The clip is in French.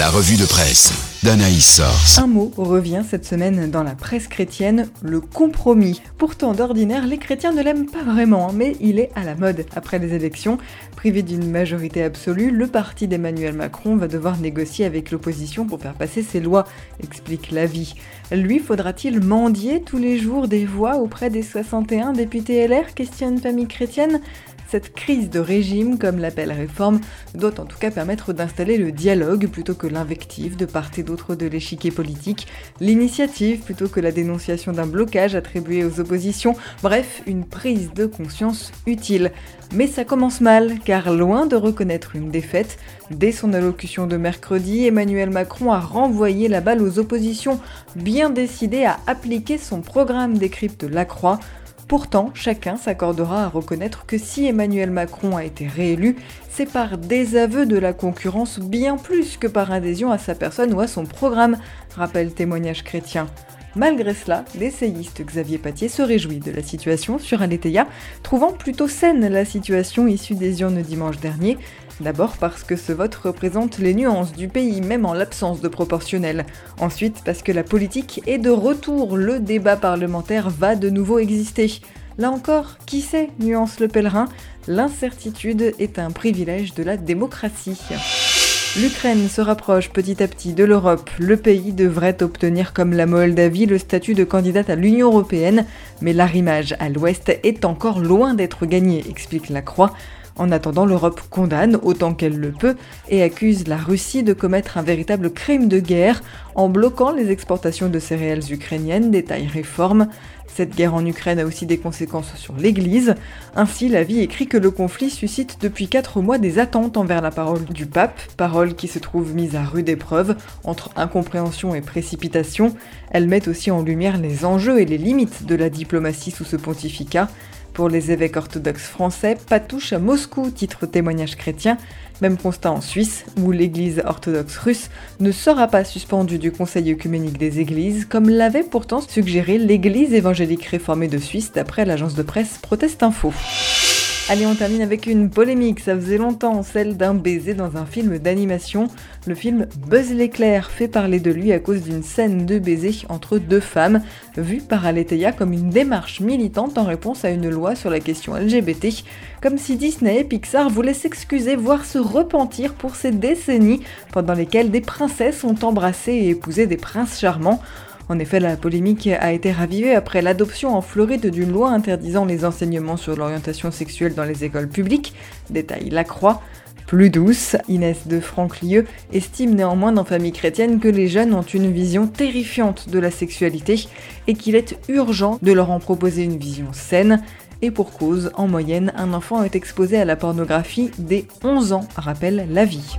La revue de presse d'Anaïs Source. Un mot revient cette semaine dans la presse chrétienne, le compromis. Pourtant, d'ordinaire, les chrétiens ne l'aiment pas vraiment, mais il est à la mode. Après les élections, privé d'une majorité absolue, le parti d'Emmanuel Macron va devoir négocier avec l'opposition pour faire passer ses lois, explique l'avis. Lui, faudra-t-il mendier tous les jours des voix auprès des 61 députés LR questionne famille chrétienne? Cette crise de régime, comme l'appelle Réforme, doit en tout cas permettre d'installer le dialogue plutôt que l'invective de part et d'autre de l'échiquier politique, l'initiative plutôt que la dénonciation d'un blocage attribué aux oppositions, bref, une prise de conscience utile. Mais ça commence mal, car loin de reconnaître une défaite, dès son allocution de mercredi, Emmanuel Macron a renvoyé la balle aux oppositions, bien décidé à appliquer son programme décrypte Lacroix, Pourtant, chacun s'accordera à reconnaître que si Emmanuel Macron a été réélu, c'est par désaveu de la concurrence bien plus que par adhésion à sa personne ou à son programme, rappelle témoignage chrétien. Malgré cela, l'essayiste Xavier Patier se réjouit de la situation sur Aletheia, trouvant plutôt saine la situation issue des urnes dimanche dernier, D'abord parce que ce vote représente les nuances du pays, même en l'absence de proportionnel. Ensuite parce que la politique est de retour, le débat parlementaire va de nouveau exister. Là encore, qui sait, nuance le pèlerin, l'incertitude est un privilège de la démocratie. L'Ukraine se rapproche petit à petit de l'Europe. Le pays devrait obtenir comme la Moldavie le statut de candidate à l'Union européenne, mais l'arrimage à l'ouest est encore loin d'être gagné, explique la Croix. En attendant, l'Europe condamne autant qu'elle le peut et accuse la Russie de commettre un véritable crime de guerre en bloquant les exportations de céréales ukrainiennes, détaille Réforme. Cette guerre en Ukraine a aussi des conséquences sur l'Église. Ainsi, la vie écrit que le conflit suscite depuis 4 mois des attentes envers la parole du pape, parole qui se trouve mise à rude épreuve entre incompréhension et précipitation. Elle met aussi en lumière les enjeux et les limites de la diplomatie sous ce pontificat. Pour les évêques orthodoxes français, pas touche à Moscou, titre témoignage chrétien. Même constat en Suisse, où l'église orthodoxe russe ne sera pas suspendue du Conseil œcuménique des églises, comme l'avait pourtant suggéré l'église évangélique réformée de Suisse d'après l'agence de presse Protest Info. Allez, on termine avec une polémique, ça faisait longtemps, celle d'un baiser dans un film d'animation. Le film Buzz l'éclair fait parler de lui à cause d'une scène de baiser entre deux femmes, vue par Aletheia comme une démarche militante en réponse à une loi sur la question LGBT, comme si Disney et Pixar voulaient s'excuser, voire se repentir pour ces décennies pendant lesquelles des princesses ont embrassé et épousé des princes charmants. En effet, la polémique a été ravivée après l'adoption en Floride d'une loi interdisant les enseignements sur l'orientation sexuelle dans les écoles publiques, détaille Lacroix. Plus douce, Inès de Franclieu estime néanmoins dans Famille chrétienne que les jeunes ont une vision terrifiante de la sexualité et qu'il est urgent de leur en proposer une vision saine. Et pour cause, en moyenne, un enfant est exposé à la pornographie dès 11 ans, rappelle la vie.